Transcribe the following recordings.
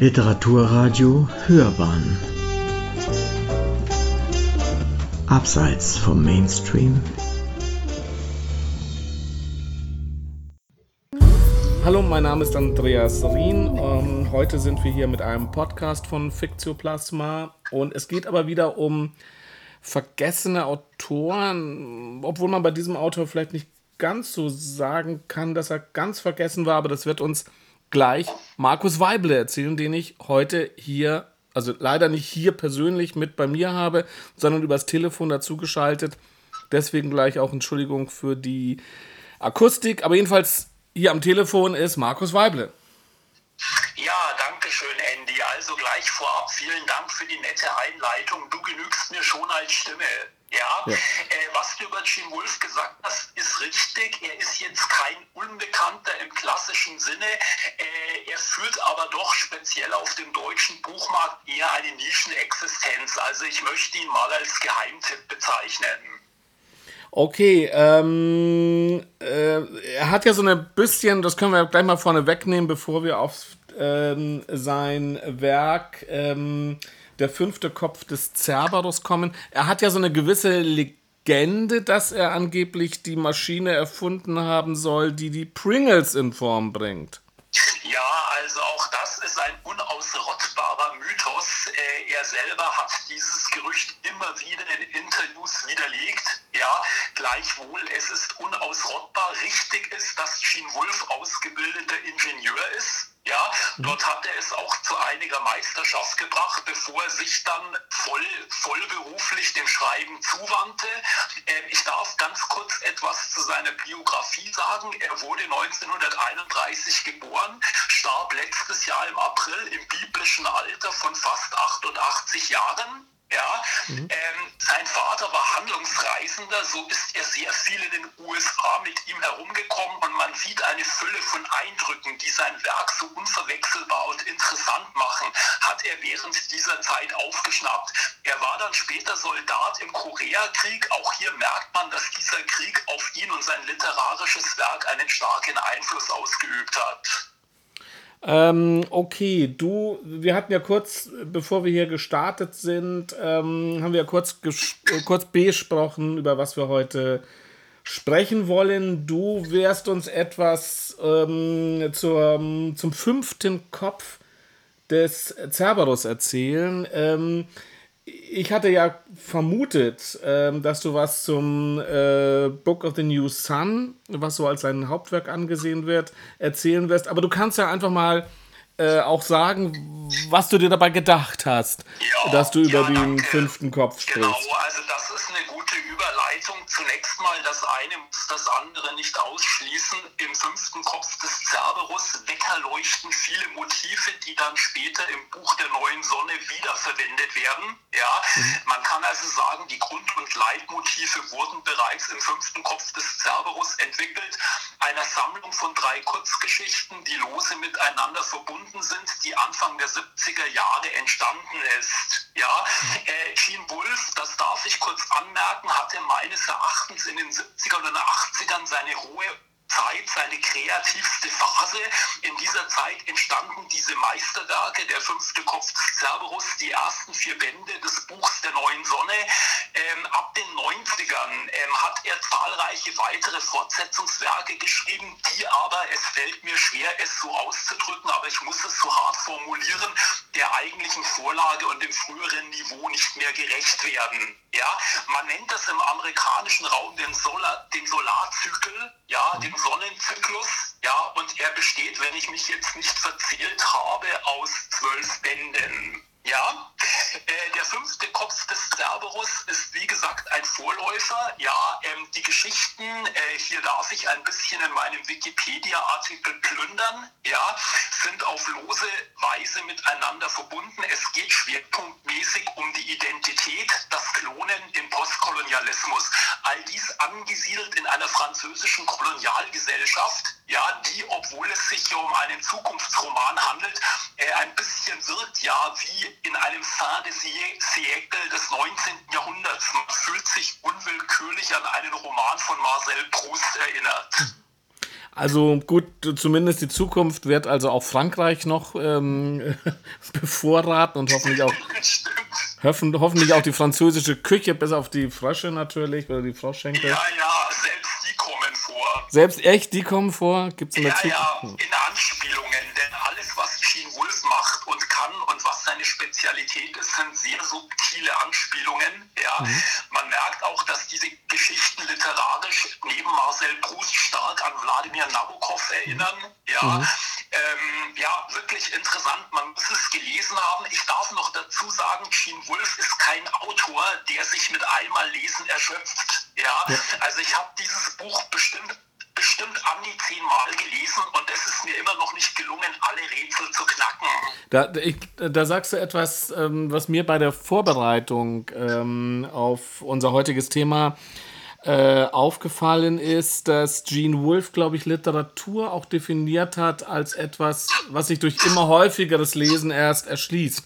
Literaturradio Hörbahn. Abseits vom Mainstream. Hallo, mein Name ist Andreas Rien. und heute sind wir hier mit einem Podcast von Fiktioplasma und es geht aber wieder um vergessene Autoren, obwohl man bei diesem Autor vielleicht nicht ganz so sagen kann, dass er ganz vergessen war, aber das wird uns gleich Markus Weible erzählen, den ich heute hier, also leider nicht hier persönlich mit bei mir habe, sondern übers Telefon dazugeschaltet. Deswegen gleich auch Entschuldigung für die Akustik, aber jedenfalls hier am Telefon ist Markus Weible. Ja, danke schön, Andy. Also gleich vorab vielen Dank für die nette Einleitung. Du genügst mir schon als Stimme. Ja, ja. Äh, was du über Jim Wolf gesagt hast, richtig. Er ist jetzt kein Unbekannter im klassischen Sinne. Äh, er führt aber doch speziell auf dem deutschen Buchmarkt eher eine Nischenexistenz. Also ich möchte ihn mal als Geheimtipp bezeichnen. Okay, ähm, äh, er hat ja so ein bisschen, das können wir gleich mal vorne wegnehmen, bevor wir auf ähm, sein Werk ähm, Der fünfte Kopf des Cerberus kommen. Er hat ja so eine gewisse Legende, dass er angeblich die Maschine erfunden haben soll, die die Pringles in Form bringt. Ja, also auch das ist ein unausrottbarer Mythos. Äh, er selber hat dieses Gerücht immer wieder in Interviews widerlegt. Ja, gleichwohl, es ist unausrottbar. Richtig ist, dass Gene Wolf ausgebildeter Ingenieur ist. Ja, mhm. dort hat er es auch zu einiger Meisterschaft gebracht, bevor er sich dann voll, vollberuflich dem Schreiben zuwandte. Ähm, ich darf ganz kurz etwas zu seiner Biografie sagen. Er wurde 1931 geboren, starb letztes Jahr im April im biblischen Alter von fast 88 Jahren. Ja, mhm. ähm, sein Vater war Handlungsreisender, so ist er sehr viel in den USA mit ihm herumgekommen und man sieht eine Fülle von Eindrücken, die sein Werk so unverwechselbar und interessant machen, hat er während dieser Zeit aufgeschnappt. Er war dann später Soldat im Koreakrieg. Auch hier merkt man, dass dieser Krieg auf ihn und sein literarisches Werk einen starken Einfluss ausgeübt hat. Ähm, okay, du, wir hatten ja kurz, bevor wir hier gestartet sind, ähm, haben wir ja kurz, kurz besprochen, über was wir heute sprechen wollen. Du wirst uns etwas ähm, zur, zum fünften Kopf des Cerberus erzählen. Ähm, ich hatte ja vermutet, ähm, dass du was zum äh, Book of the New Sun, was so als sein Hauptwerk angesehen wird, erzählen wirst. Aber du kannst ja einfach mal äh, auch sagen, was du dir dabei gedacht hast, ja, dass du über ja, den fünften Kopf sprichst. Genau, also das das andere nicht ausschließen. Im fünften Kopf des Cerberus weckerleuchten viele Motive, die dann später im Buch der neuen Sonne wiederverwendet werden. Ja, mhm. man kann also sagen, die Grund- und Leitmotive wurden bereits im fünften Kopf des Cerberus entwickelt, einer Sammlung von drei Kurzgeschichten, die lose miteinander verbunden sind, die Anfang der 70er Jahre entstanden ist. Ja, mhm. äh, Gene Wolf, das darf ich kurz anmerken, hatte meines Erachtens in den 70er und 80ern seine hohe Zeit, seine kreativste Phase. In dieser Zeit entstanden diese Meisterwerke, der fünfte Kopf des Cerberus, die ersten vier Bände des Buchs der neuen Sonne. Ähm, ab den 90ern ähm, hat er zahlreiche weitere Fortsetzungswerke geschrieben, die aber, es fällt mir schwer, es so auszudrücken, aber ich muss es so hart formulieren, der eigentlichen Vorlage und dem früheren Niveau nicht mehr gerecht werden. Ja, man nennt das im amerikanischen Raum den, Solar, den Solarzykel, ja, den Sonnenzyklus, ja, und er besteht, wenn ich mich jetzt nicht verzählt habe, aus zwölf Bänden. Ja, äh, der fünfte Kopf des Cerberus ist wie gesagt ein Vorläufer. Ja, ähm, die Geschichten, äh, hier darf ich ein bisschen in meinem Wikipedia-Artikel plündern, ja, sind auf lose Weise miteinander verbunden. Es geht schwerpunktmäßig um die Identität, das Klonen im Postkolonialismus. All dies angesiedelt in einer französischen Kolonialgesellschaft, ja, die, obwohl es sich hier um einen Zukunftsroman handelt, äh, ein bisschen wirkt ja wie in einem Fin de siècle des 19. Jahrhunderts. Man fühlt sich unwillkürlich an einen Roman von Marcel Proust erinnert. Also gut, zumindest die Zukunft wird also auch Frankreich noch ähm, bevorraten und hoffentlich auch, hoffen, hoffentlich auch die französische Küche, bis auf die Frösche natürlich oder die Froschschenkel. Ja, ja, Selbst echt, die kommen vor? Gibt's in der Ja, ja, in Anspielungen, denn alles, was Gene Wolfe macht und kann und was seine Spezialität ist, sind sehr subtile Anspielungen. Ja. Man merkt auch, dass diese Geschichten literarisch neben Marcel Proust stark an Wladimir Nabokov erinnern. Ja. Ähm, ja, wirklich interessant. Man muss es gelesen haben. Ich darf noch dazu sagen, Gene Wolfe ist kein Autor, der sich mit einmal Lesen erschöpft. Ja. Also ich habe dieses Buch bestimmt zehnmal gelesen und es ist mir immer noch nicht gelungen, alle Rätsel zu knacken. Da, ich, da sagst du etwas, ähm, was mir bei der Vorbereitung ähm, auf unser heutiges Thema äh, aufgefallen ist, dass Gene Wolfe, glaube ich, Literatur auch definiert hat als etwas, was sich durch immer häufigeres Lesen erst erschließt.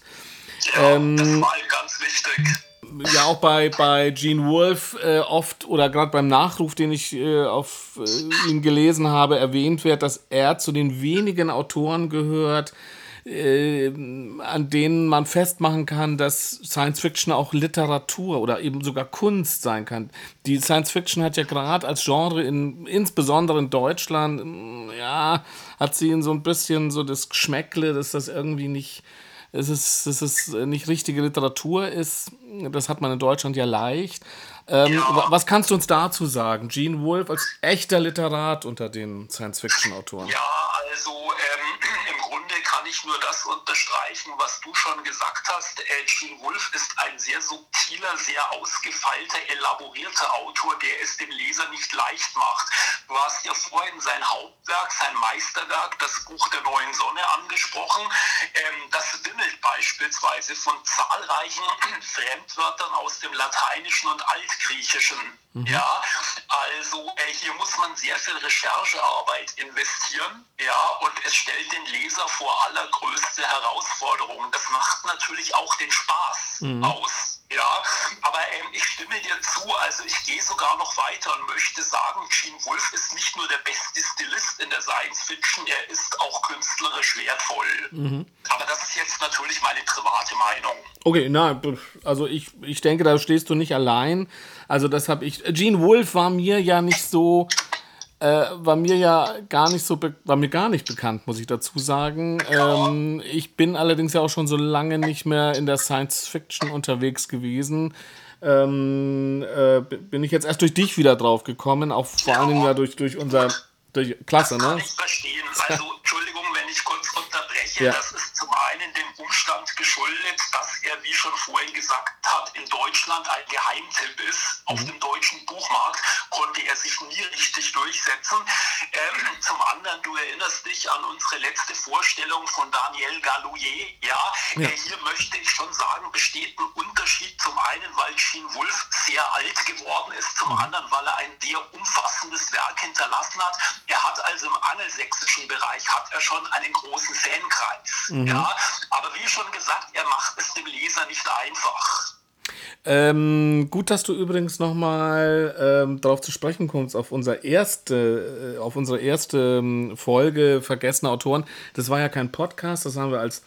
Ja, Ähm, das war ihm ganz wichtig. Ja auch bei, bei Gene Wolfe äh, oft oder gerade beim Nachruf, den ich äh, auf äh, ihn gelesen habe, erwähnt wird, dass er zu den wenigen Autoren gehört, äh, an denen man festmachen kann, dass Science Fiction auch Literatur oder eben sogar Kunst sein kann. Die Science Fiction hat ja gerade als Genre, in, insbesondere in Deutschland, mm, ja, hat sie in so ein bisschen so das Geschmäckle, dass das irgendwie nicht es ist, es ist nicht richtige Literatur ist. Das hat man in Deutschland ja leicht. Ähm, Ja. wa- Was kannst du uns dazu sagen? Gene Wolfe als echter Literat unter den Science-Fiction-Autoren. Ja, also ähm, im Grunde kann ich nur das unterstreichen, was du schon gesagt hast. Äh, Gene Wolfe ist ein sehr subtiler, sehr ausgefeilter, elaborierter Autor, der es dem Leser nicht leicht macht. Du hast ja vorhin sein Hauptwerk, sein Meisterwerk, das Buch der neuen Sonne angesprochen. Ähm, das wimmelt beispielsweise von zahlreichen Fremdwörtern aus dem Lateinischen und Altgriechischen. Ja, also äh, hier muss man sehr viel Recherchearbeit investieren, ja, und es stellt den Leser vor allergrößte Herausforderungen. Das macht natürlich auch den Spaß aus. Ja, aber ähm, ich stimme dir zu, also ich gehe sogar noch weiter und möchte sagen, Gene Wolfe ist nicht nur der beste Stilist in der Science Fiction, er ist auch künstlerisch wertvoll. Aber das ist jetzt natürlich meine private Meinung. Okay, na, also ich, ich denke, da stehst du nicht allein. Also das habe ich. Gene Wolfe war mir ja nicht so, äh, war mir ja gar nicht so, war mir gar nicht bekannt, muss ich dazu sagen. Ähm, ich bin allerdings ja auch schon so lange nicht mehr in der Science Fiction unterwegs gewesen. Ähm, äh, bin ich jetzt erst durch dich wieder drauf gekommen, auch vor allen Dingen ja durch, durch unser, durch, klasse, ne? ich verstehen. Also, Entschuldigung, wenn ich kurz unterbreche. Ja. Das ist zum einen dem Umstand geschuldet, dass er, wie schon vorhin gesagt hat, in Deutschland ein Geheimtipp ist. Auf dem deutschen Buchmarkt konnte er sich nie richtig durchsetzen. Ähm, zum anderen, du erinnerst dich an unsere letzte Vorstellung von Daniel Galouillet. Ja, Ja. Äh, hier möchte ich schon sagen, besteht ein Unterschied. Zum einen, weil Gene Wolfe sehr alt geworden ist, zum anderen, weil er ein sehr umfassendes Werk hinterlassen hat. Er hat also im angelsächsischen Bereich hat er schon einen großen Fankreis. Ja, aber wie schon gesagt, er macht es dem Leser nicht einfach. Ähm, gut, dass du übrigens nochmal ähm, darauf zu sprechen kommst, auf, unser erste, äh, auf unsere erste ähm, Folge Vergessene Autoren. Das war ja kein Podcast, das haben wir als,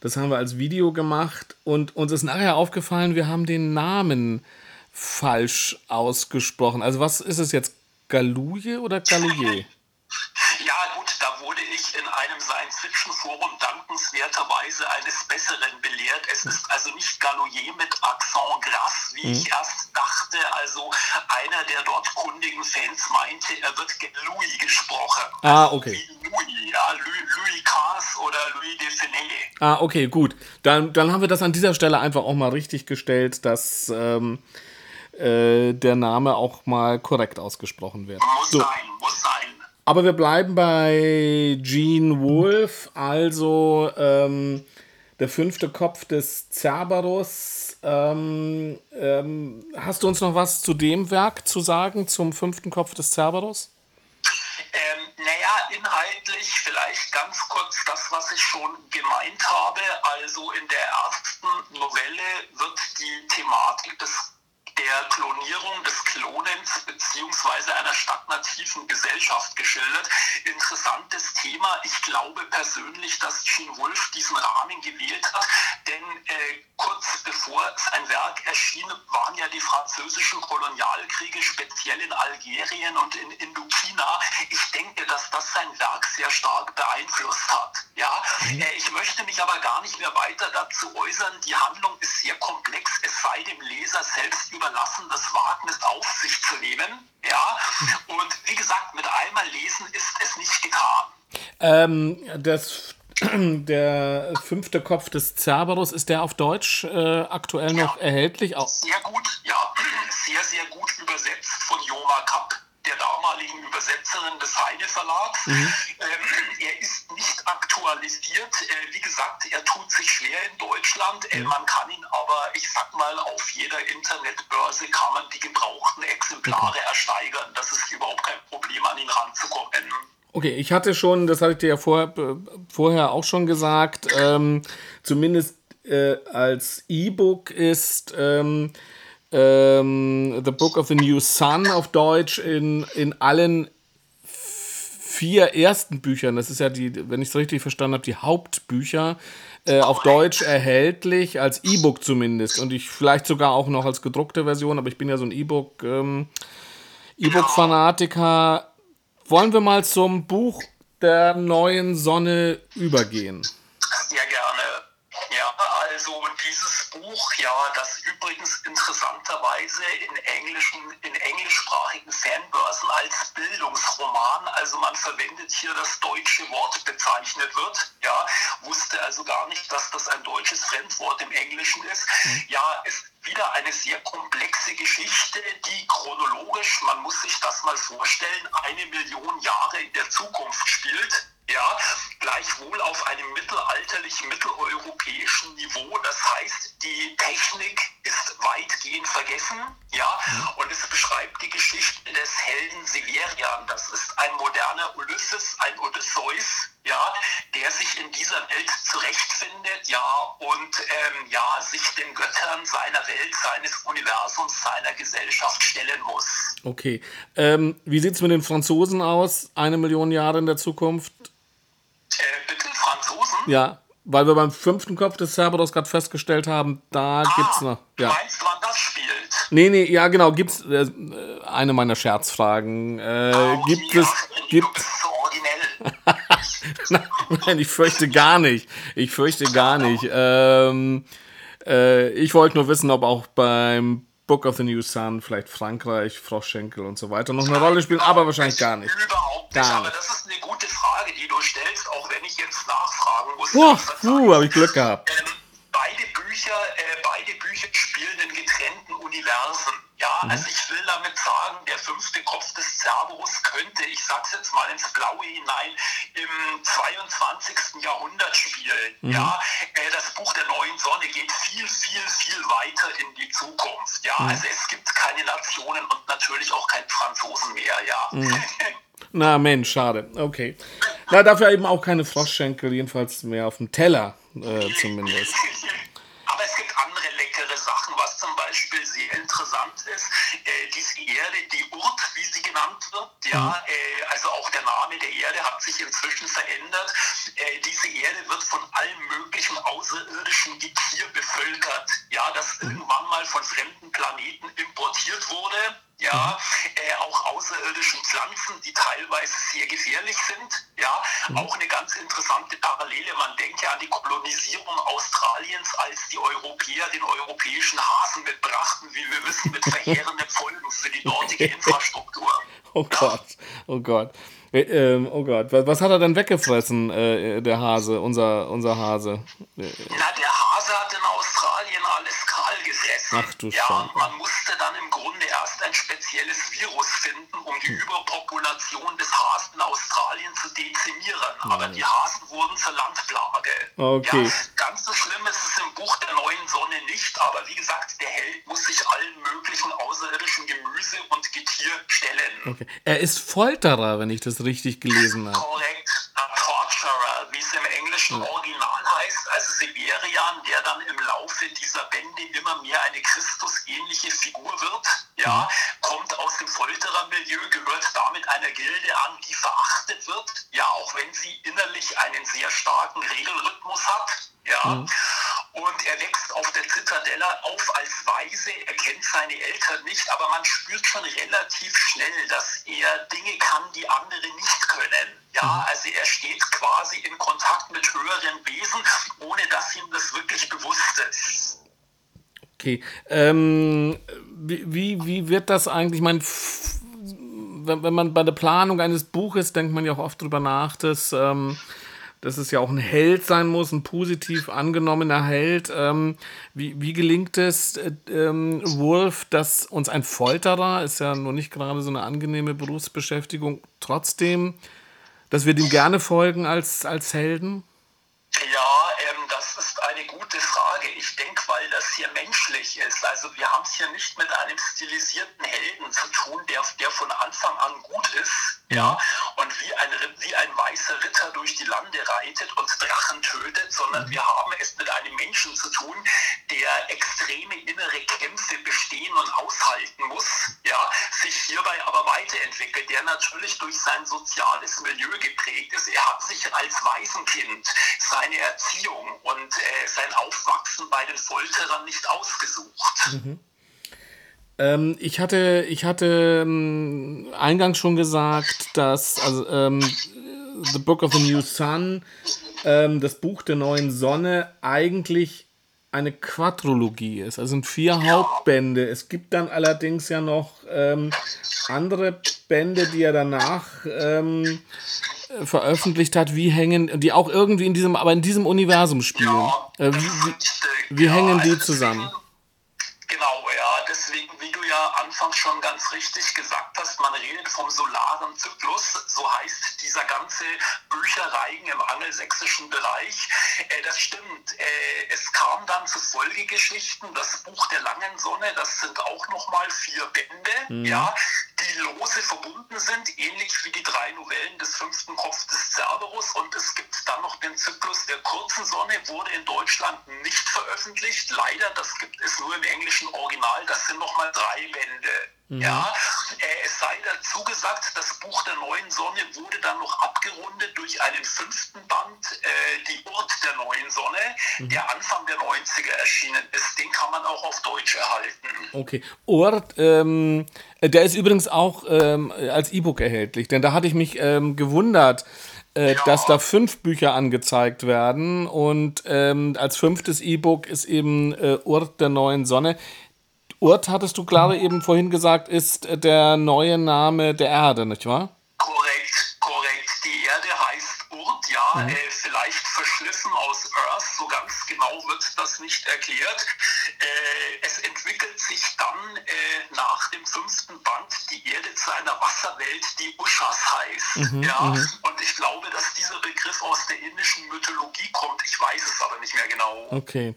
das haben wir als Video gemacht und uns ist nachher aufgefallen, wir haben den Namen falsch ausgesprochen. Also was ist es jetzt? Galouye oder Galouye? Ja, da wurde ich in einem Science-Fiction-Forum dankenswerterweise eines Besseren belehrt. Es ist also nicht Galouillet mit Accent gras, wie ich erst dachte. Also einer der dort kundigen Fans meinte, er wird Louis gesprochen. Ah, Also okay. Wie Louis, ja, Louis, Louis Cars oder Louis Defenet. Ah, okay, gut. Dann, dann haben wir das an dieser Stelle einfach auch mal richtig gestellt, dass ähm, äh, der Name auch mal korrekt ausgesprochen wird. Muss So. sein, muss sein. Aber wir bleiben bei Gene Wolfe, also ähm, der fünfte Kopf des Cerberus. Ähm, ähm, hast du uns noch was zu dem Werk zu sagen, zum fünften Kopf des Cerberus? Ähm, naja, inhaltlich vielleicht ganz kurz das, was ich schon gemeint habe. Also in der ersten Novelle wird die Thematik des der Klonierung des Klonens beziehungsweise einer stagnativen Gesellschaft geschildert. Interessantes Thema. Ich glaube persönlich, dass Gene Wolfe diesen Rahmen gewählt hat, denn äh, kurz bevor sein Werk erschien, waren ja die französischen Kolonialkriege speziell in Algerien und in Indochina. Ich denke, dass das sein Werk sehr stark beeinflusst hat. Ja, mhm. äh, ich möchte mich aber gar nicht mehr weiter dazu äußern. Die Handlung ist sehr komplex. Es sei dem Leser selbst überlassen, das Wagnis auf sich zu nehmen. Ja, und wie gesagt, mit einmal lesen ist es nicht getan. Ähm, das der fünfte Kopf des Cerberus, ist der auf Deutsch äh, aktuell noch ja, erhältlich? Sehr gut, ja, sehr, sehr gut übersetzt von Joma Kapp der damaligen Übersetzerin des Heine Verlags. Mhm. Ähm, er ist nicht aktualisiert. Äh, wie gesagt, er tut sich schwer in Deutschland. Äh, man kann ihn aber, ich sag mal, auf jeder Internetbörse kann man die gebrauchten Exemplare okay. ersteigern. Das ist überhaupt kein Problem, an ihn ranzukommen. Okay, ich hatte schon, das hatte ich dir ja vor, vorher auch schon gesagt, ähm, zumindest äh, als E-Book ist ähm, ähm, The Book of the New Sun auf Deutsch in, in allen vier ersten Büchern, das ist ja die, wenn ich es richtig verstanden habe, die Hauptbücher, äh, auf Deutsch erhältlich, als E-Book zumindest. Und ich vielleicht sogar auch noch als gedruckte Version, aber ich bin ja so ein E-Book, ähm, E-Book-Fanatiker. Wollen wir mal zum Buch der neuen Sonne übergehen? Also dieses Buch, ja, das übrigens interessanterweise in englischen, in englischsprachigen Fanbörsen als Bildungsroman, also man verwendet hier das deutsche Wort bezeichnet wird, ja, wusste also gar nicht, dass das ein deutsches Fremdwort im Englischen ist. Mhm. Ja, ist wieder eine sehr komplexe Geschichte, die chronologisch, man muss sich das mal vorstellen, eine Million Jahre in der Zukunft spielt ja, gleichwohl auf einem mittelalterlichen, mitteleuropäischen Niveau. Das heißt, die Technik ist weitgehend vergessen, ja, mhm. und es beschreibt die Geschichte des Helden Severian. Das ist ein moderner Ulysses, ein Odysseus, ja, der sich in dieser Welt zurechtfindet, ja, und ähm, ja, sich den Göttern seiner Welt, seines Universums, seiner Gesellschaft stellen muss. Okay. Ähm, wie sieht es mit den Franzosen aus? Eine Million Jahre in der Zukunft? Äh, bitte, Franzosen? Ja, weil wir beim fünften Kopf des Cerberus gerade festgestellt haben, da ah, gibt's noch. Ja. Du meinst, wann das spielt? Nee, nee, ja, genau, gibt's äh, eine meiner Scherzfragen. Äh, oh, gibt ja, es. Gibt, du bist so originell. Nein, ich fürchte gar nicht. Ich fürchte gar nicht. Ähm, äh, ich wollte nur wissen, ob auch beim Book of the New Sun vielleicht Frankreich, Froschschenkel und so weiter noch eine Rolle spielen, aber wahrscheinlich gar nicht. Überhaupt nicht, gar nicht. aber das ist eine gute Frage, die du stellst, auch ich jetzt nachfragen muss. Boah, puh, habe ich Glück gehabt. Ähm, beide Bücher, äh, beide Bücher spielen in getrennten Universen. Ja, mhm. also ich will damit sagen, der fünfte Kopf des Cerberus könnte, ich sag's jetzt mal ins Blaue hinein, im 22. Jahrhundert spielen. Mhm. Ja, äh, das Buch der neuen Sonne geht viel, viel, viel weiter in die Zukunft. Ja, mhm. also es gibt keine Nationen und natürlich auch keine Franzosen mehr. Ja. Na Mensch, schade. Okay. Na, dafür eben auch keine Froschschenkel, jedenfalls mehr auf dem Teller äh, zumindest. Aber es gibt andere leckere Sachen, was zum Beispiel sehr interessant ist. Äh, diese Erde, die Urt, wie sie genannt wird, ja, mhm. äh, also auch der Name der Erde hat sich inzwischen verändert. Äh, diese Erde wird von allem möglichen außerirdischen Getier bevölkert, ja, das mhm. irgendwann mal von fremden Planeten importiert wurde ja, mhm. äh, auch außerirdischen Pflanzen, die teilweise sehr gefährlich sind. Ja, mhm. auch eine ganz interessante Parallele. Man denke an die Kolonisierung Australiens, als die Europäer den europäischen Hasen mitbrachten, wie wir wissen, mit verheerenden Folgen für die dortige Infrastruktur. Oh Gott, oh Gott. Äh, ähm, oh Gott, was, hat er denn weggefressen, äh, der Hase, unser, unser Hase? Na, der Hase hat in Australien alles kahl gefressen. Ach du ja, Scheiße. man musste dann im Grunde spezielles Virus finden, um die hm. Überpopulation des Hasen in Australien zu dezimieren. Aber die Hasen wurden zur Landplage. Okay. Ja, ganz so schlimm ist es im Buch der neuen Sonne nicht, aber wie gesagt, der Held muss sich allen möglichen außerirdischen Gemüse und Getier stellen. Okay. Er ist Folterer, wenn ich das richtig gelesen habe. Korrekt, torturer, wie es im englischen Original heißt. Also Severian, der dann im Laufe dieser Bände immer mehr eine Christusähnliche Figur wird, ja, kommt aus dem Folterermilieu, gehört damit einer Gilde an, die verachtet wird, ja, auch wenn sie innerlich einen sehr starken Regelrhythmus hat, ja. Mhm. Okay. Ähm, wie, wie wird das eigentlich? mein wenn, wenn man bei der Planung eines Buches denkt man ja auch oft drüber nach, dass ähm, dass es ja auch ein Held sein muss, ein positiv angenommener Held. Ähm, wie, wie gelingt es äh, ähm, Wolf, dass uns ein Folterer, ist ja nur nicht gerade so eine angenehme Berufsbeschäftigung, trotzdem, dass wir dem gerne folgen als, als Helden? Ja, ähm, das ist eine gute denke, weil das hier menschlich ist. Also wir haben es hier nicht mit einem stilisierten Helden zu tun, der, der von Anfang an gut ist, ja, und wie ein, wie ein weißer Ritter durch die Lande reitet und Drachen tötet, sondern mhm. wir haben es mit einem Menschen zu tun, der extreme innere Kämpfe bestehen und aushalten muss, ja, sich hierbei aber weiterentwickelt, der natürlich durch sein soziales Milieu geprägt ist. Er hat sich als Waisenkind seine Erziehung und äh, sein Aufwachsen bei den Folterern nicht ausgesucht. Mhm. Ähm, ich hatte, ich hatte ähm, eingangs schon gesagt, dass also, ähm, The Book of the New Sun, ähm, das Buch der neuen Sonne, eigentlich eine Quadrologie ist. Also sind vier. Hauptbände. Es gibt dann allerdings ja noch ähm, andere Bände, die er danach ähm, veröffentlicht hat, wie hängen, die auch irgendwie in diesem, aber in diesem Universum spielen. Ja, äh, wie, wie, wie hängen die zusammen? Genau, ja, deswegen, ja anfangs schon ganz richtig gesagt hast, man redet vom solaren Zyklus, so heißt dieser ganze Bücherreigen im angelsächsischen Bereich. Äh, das stimmt. Äh, es kam dann zu Folgegeschichten, das Buch der langen Sonne, das sind auch nochmal vier Bände, mhm. ja, die lose verbunden sind, ähnlich wie die drei Novellen des fünften Kopfs des Cerberus. Und es gibt dann noch den Zyklus der kurzen Sonne, wurde in Deutschland nicht veröffentlicht. Leider, das gibt es nur im englischen Original. Das sind nochmal drei Bände. Mhm. Ja, äh, es sei dazu gesagt, das Buch der neuen Sonne wurde dann noch abgerundet durch einen fünften Band, äh, Die Urt der neuen Sonne, mhm. der Anfang der 90er erschienen ist. Den kann man auch auf Deutsch erhalten. Okay. Ort, ähm, der ist übrigens auch ähm, als E-Book erhältlich, denn da hatte ich mich ähm, gewundert. Äh, ja. dass da fünf Bücher angezeigt werden und ähm, als fünftes E-Book ist eben äh, Urt der neuen Sonne. Urt, hattest du gerade eben vorhin gesagt, ist der neue Name der Erde, nicht wahr? Korrekt, korrekt. Die Erde heißt Urt, ja, mhm. äh, vielleicht verschliffen aus Earth, so ganz genau wird das nicht erklärt. Äh, es entwickelt sich dann äh, nach dem fünften Band die Erde zu einer Wasserwelt, die Ushas heißt. Mhm, ja? Mhm. Und ich glaube, dass dieser Begriff aus der indischen Mythologie kommt. Ich weiß es aber nicht mehr genau. Okay.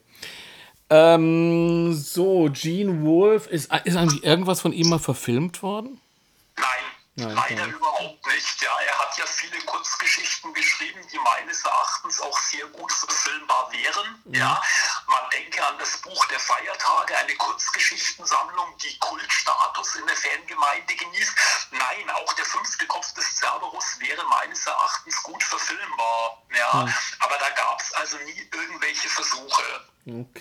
Ähm, so, Gene Wolfe, ist, ist eigentlich irgendwas von ihm mal verfilmt worden? Nein, Nein leider okay. überhaupt nicht. Ja, er hat ja viele Kurzgeschichten geschrieben, die meines Erachtens auch sehr gut verfilmbar wären. Mhm. Ja, man denke an das Buch der Feiertage, eine Kurzgeschichtensammlung, die Kultstatus in der Fangemeinde genießt. Nein, auch der fünfte Kopf des Cerberus wäre meines Erachtens gut verfilmbar. Ja, mhm. aber da gab es also nie.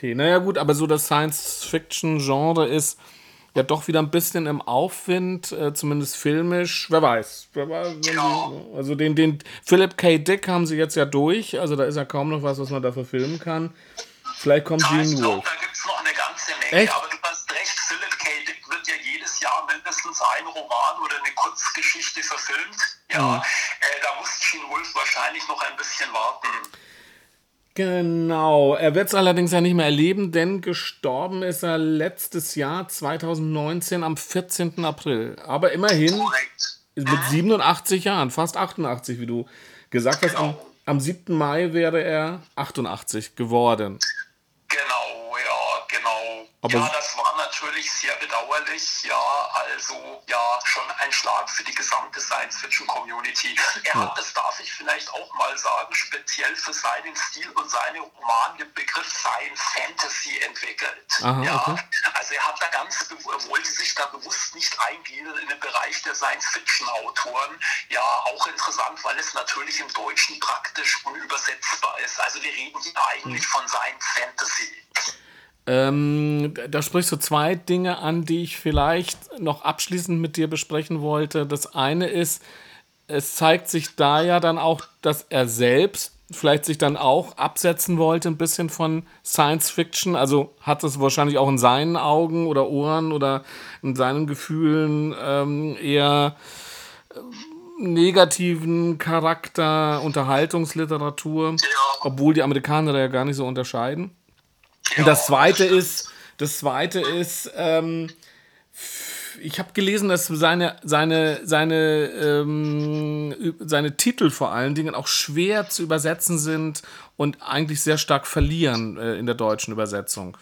Okay, naja gut, aber so das Science-Fiction-Genre ist ja doch wieder ein bisschen im Aufwind, äh, zumindest filmisch. Wer weiß. Wer weiß die, also den, den Philip K. Dick haben sie jetzt ja durch, also da ist ja kaum noch was, was man dafür filmen kann. Vielleicht kommt Gene Wolf. Da gibt es noch eine ganze Menge, Echt? aber du hast recht, Philip K. Dick wird ja jedes Jahr mindestens ein Roman oder eine Kurzgeschichte verfilmt. Ja, mhm. äh, da muss Gene Wolf wahrscheinlich noch ein bisschen warten. Genau. Er wird es allerdings ja nicht mehr erleben, denn gestorben ist er letztes Jahr, 2019, am 14. April. Aber immerhin mit 87 Jahren, fast 88, wie du gesagt hast. Am, genau. am 7. Mai wäre er 88 geworden. Genau, genau. Aber ja, das war natürlich sehr bedauerlich. Ja, also ja, schon ein Schlag für die gesamte Science-Fiction-Community. Er hat, das darf ich vielleicht auch mal sagen, speziell für seinen Stil und seine Roman den Begriff Science Fantasy entwickelt. Aha, ja, okay. also er hat da ganz, er wollte sich da bewusst nicht eingehen in den Bereich der Science-Fiction-Autoren. Ja, auch interessant, weil es natürlich im Deutschen praktisch unübersetzbar ist. Also wir reden hier eigentlich von Science Fantasy. Ähm, da sprichst du zwei Dinge an, die ich vielleicht noch abschließend mit dir besprechen wollte. Das eine ist, es zeigt sich da ja dann auch, dass er selbst vielleicht sich dann auch absetzen wollte, ein bisschen von Science Fiction. Also hat es wahrscheinlich auch in seinen Augen oder Ohren oder in seinen Gefühlen ähm, eher ähm, negativen Charakter, Unterhaltungsliteratur, obwohl die Amerikaner da ja gar nicht so unterscheiden. Und das zweite ist, das zweite ist, ähm, ich habe gelesen, dass seine, seine, seine, ähm, seine Titel vor allen Dingen auch schwer zu übersetzen sind und eigentlich sehr stark verlieren äh, in der deutschen Übersetzung.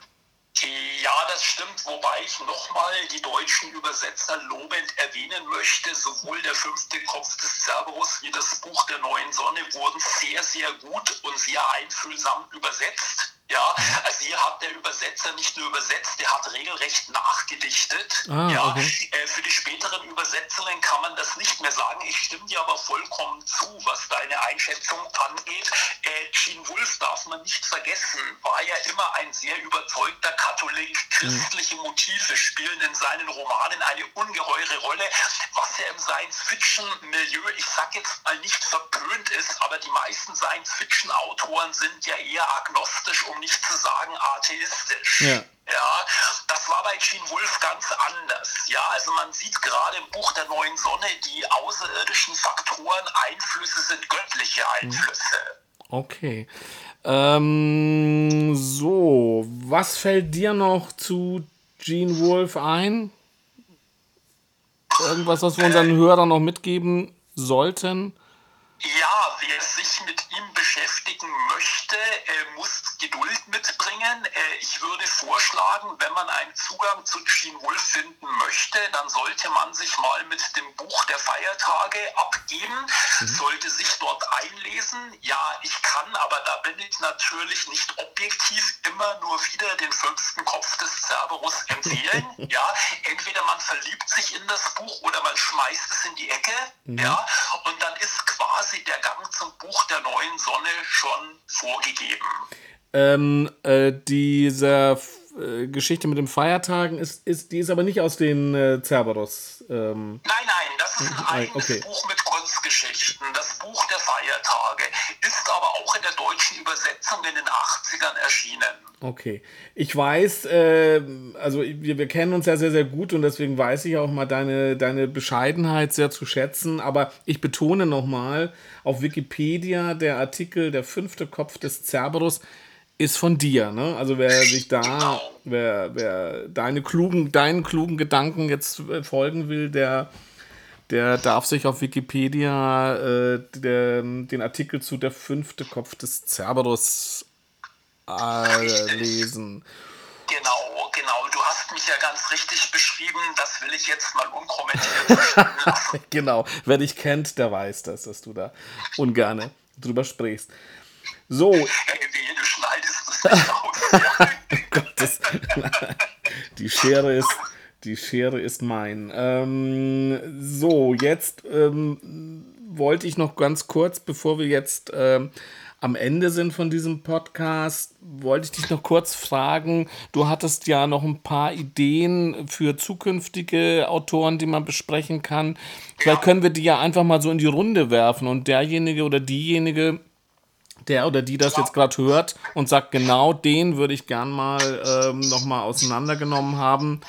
Ja, das stimmt, wobei ich nochmal die deutschen Übersetzer lobend erwähnen möchte. Sowohl der fünfte Kopf des Cerberus wie das Buch der neuen Sonne wurden sehr, sehr gut und sehr einfühlsam übersetzt. Ja, also hier hat der Übersetzer nicht nur übersetzt, der hat regelrecht nachgedichtet. Ah, ja, okay. äh, für die späteren Übersetzungen kann man das nicht mehr sagen. Ich stimme dir aber vollkommen zu, was deine Einschätzung angeht. Äh, Gene Wolfe darf man nicht vergessen, war ja immer ein sehr überzeugter Katholik. Christliche Motive spielen in seinen Romanen eine ungeheure Rolle, was ja im Science-Fiction-Milieu, ich sag jetzt mal nicht verpönt ist, aber die meisten Science-Fiction-Autoren sind ja eher agnostisch, um nicht zu sagen atheistisch. Ja. Ja, das war bei Gene Wolfe ganz anders. Ja, also man sieht gerade im Buch der neuen Sonne, die außerirdischen Faktoren, Einflüsse sind göttliche Einflüsse. Okay. Ähm, so, was fällt dir noch zu Gene Wolfe ein? Irgendwas, was wir unseren Hörern noch mitgeben sollten? Ja, wer sich mit ihm beschäftigen möchte, äh, muss Geduld mitbringen. Äh, ich würde vorschlagen, wenn man einen Zugang zu Gene Wolfe finden möchte, dann sollte man sich mal mit dem Buch der Feiertage abgeben, sollte sich dort einlesen. Ja, ich kann, aber da bin ich natürlich nicht objektiv immer nur wieder den fünften Kopf des Cerberus empfehlen. ja, entweder man verliebt sich in das Buch oder man schmeißt es in die Ecke. Ja, und dann ist quasi der Gang zum Buch der neuen Sonne schon vorgegeben. Ähm, äh, diese äh, Geschichte mit den Feiertagen ist, ist, die ist aber nicht aus den äh, Cerberus. Ähm, Nein, nein, das ist ein eigenes okay. Buch mit deutschen Übersetzung in den 80ern erschienen. okay. Ich weiß, äh, also wir, wir kennen uns ja sehr, sehr gut und deswegen weiß ich auch mal deine, deine Bescheidenheit sehr zu schätzen. Aber ich betone nochmal, auf Wikipedia der Artikel Der fünfte Kopf des Cerberus ist von dir, ne? Also wer sich da, Genau. wer, wer deine klugen, deinen klugen Gedanken jetzt äh, folgen will, der, der darf sich auf Wikipedia äh, der, den Artikel zu der fünfte Kopf des Cerberus äh, lesen. Genau, genau. Du hast mich ja ganz richtig beschrieben. Das will ich jetzt mal unkommentiert lassen. Genau, wer dich kennt, der weiß das, dass du da ungerne drüber sprichst. So, Hey, wehe, du schneidest es nicht aus. Ja. Gottes. Die Schere ist, die Schere ist mein. Ähm, so, jetzt ähm, wollte ich noch ganz kurz, bevor wir jetzt ähm, am Ende sind von diesem Podcast, wollte ich dich noch kurz fragen. Du hattest ja noch ein paar Ideen für zukünftige Autoren, die man besprechen kann. Vielleicht können wir die ja einfach mal so in die Runde werfen und derjenige oder diejenige, der oder die das jetzt gerade hört und sagt, genau den würde ich gern mal ähm, nochmal auseinandergenommen haben,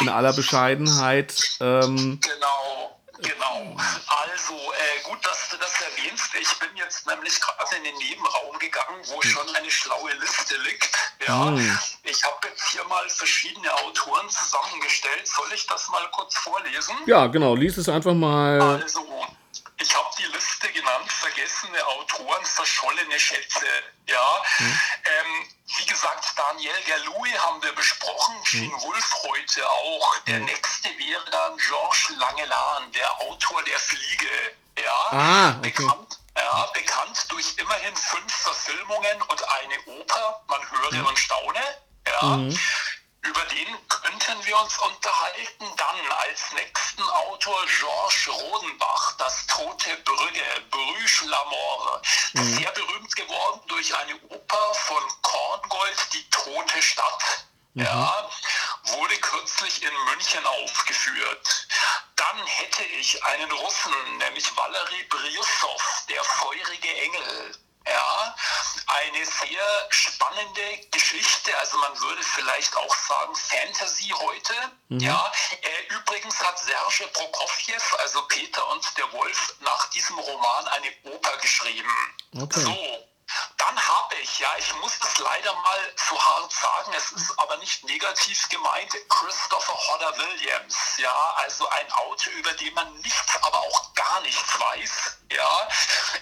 in aller Bescheidenheit. Ähm, Genau, genau. Also, äh, gut, dass du das erwähnst. Ich bin jetzt nämlich gerade in den Nebenraum gegangen, wo schon eine schlaue Liste liegt. Ja, ich habe jetzt hier mal verschiedene Autoren zusammengestellt. Soll ich das mal kurz vorlesen? ja, genau, lies es einfach mal. Also, ich habe die Liste genannt, vergessene Autoren, verschollene Schätze. Ja, ähm, wie gesagt, Daniel Galouy haben wir besprochen, Gene Mhm. Wolf heute auch. Der nächste wäre dann Georges Langelan, der Autor der Fliege. Ja, Ah, okay. bekannt, ja, bekannt durch immerhin fünf Verfilmungen und eine Oper. Man höre und staune. Ja. Über den könnten wir uns unterhalten. Dann als nächsten Autor Georges Rodenbach, Das Tote Brügge, Bruges la Mort. Sehr berühmt geworden durch eine Oper von Korngold, Die Tote Stadt. Ja, wurde kürzlich in München aufgeführt. Dann hätte ich einen Russen, nämlich Valery Briusov, der feurige Engel. Ja, eine sehr spannende Geschichte, also man würde vielleicht auch sagen Fantasy heute. Ja, äh, übrigens hat Serge Prokofjew, also Peter und der Wolf, nach diesem Roman eine Oper geschrieben. Okay. So, ja, ich muss das leider mal so hart sagen, es ist aber nicht negativ gemeint, Christopher Hodder Williams, ja, also ein Autor, über den man nichts, aber auch gar nichts weiß, ja,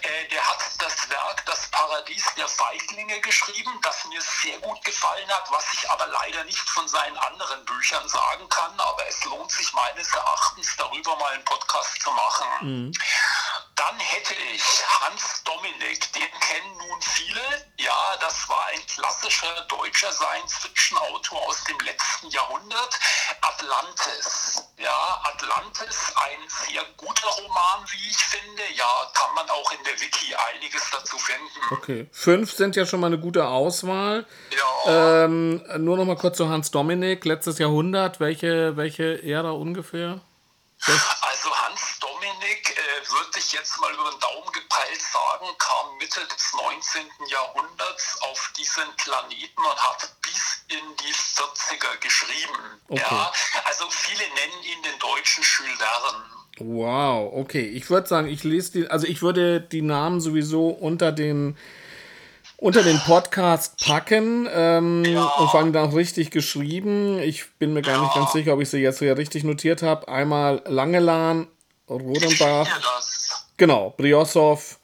äh, der hat das Werk Das Paradies der Feiglinge geschrieben, das mir sehr gut gefallen hat, was ich aber leider nicht von seinen anderen Büchern sagen kann, aber es lohnt sich meines Erachtens, darüber mal einen Podcast zu machen. Dann hätte ich Hans Dominik, den kennen nun viele. Ja, das war ein klassischer deutscher Science-Fiction-Autor aus dem letzten Jahrhundert. Atlantis. Ja, Atlantis, ein sehr guter Roman, wie ich finde. Ja, kann man auch in der Wiki einiges dazu finden. Okay. Fünf sind ja schon mal eine gute Auswahl. Ja, Ähm, nur noch mal kurz zu Hans Dominik. Letztes Jahrhundert. Welche, welche Ära ungefähr? also jetzt mal über den Daumen gepeilt sagen, kam Mitte des 19. Jahrhunderts auf diesen Planeten und hat bis in die 40er geschrieben. Okay. Ja, also viele nennen ihn den deutschen Jules Verne. Wow, okay. Ich würde sagen, ich lese die, also ich würde die Namen sowieso unter den unter den Podcast packen ähm, Ja. und vor allem dann auch richtig geschrieben. Ich bin mir gar nicht Ja. ganz sicher, ob ich sie jetzt hier richtig notiert habe. Einmal Langelan, Rodenbach, Genau, Briosov,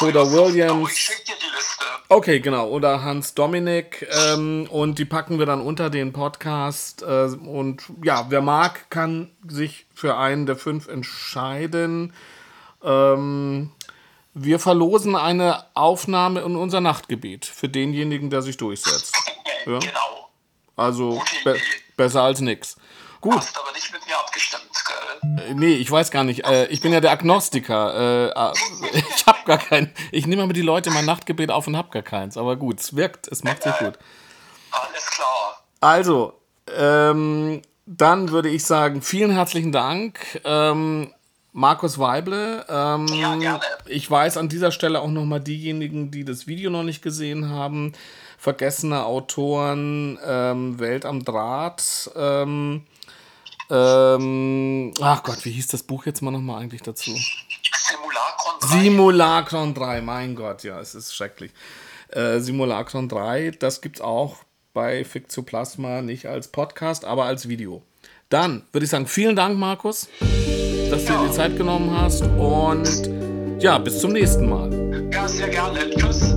Hoda Ich Williams. schicke dir die Liste. Okay, genau. Oder Hans Dominik. Ähm, und die packen wir dann unter den Podcast. Äh, und ja, wer mag, kann sich für einen der fünf entscheiden. Ähm, wir verlosen eine Aufnahme in unser Nachtgebiet für denjenigen, der sich durchsetzt. Ja. Genau. Also be besser als nix. Gut. Hast aber nicht mit mir abgestimmt, gell? Äh, Nee, ich weiß gar nicht. Äh, ich bin ja der Agnostiker. Äh, äh, ich habe gar keinen. Ich nehme aber die Leute in mein Nachtgebet auf und habe gar keins. Aber gut, es wirkt, es macht sich gut. Alles klar. Also, ähm, dann würde ich sagen, vielen herzlichen Dank. Ähm, Markus Weible. Ähm, Ja, gerne. Ich weiß an dieser Stelle auch nochmal diejenigen, die das Video noch nicht gesehen haben. Vergessene Autoren, ähm, Welt am Draht. Ähm, ähm, ach Gott, wie hieß das Buch jetzt mal nochmal eigentlich dazu? Simulacron 3. Simulacron 3, mein Gott, ja, es ist schrecklich. Äh, Simulacron 3, das gibt's auch bei Fictoplasma, nicht als Podcast, aber als Video. Dann würde ich sagen, vielen Dank, Markus, dass du dir die Zeit genommen hast und ja, bis zum nächsten Mal. ja, sehr gerne. Tschüss.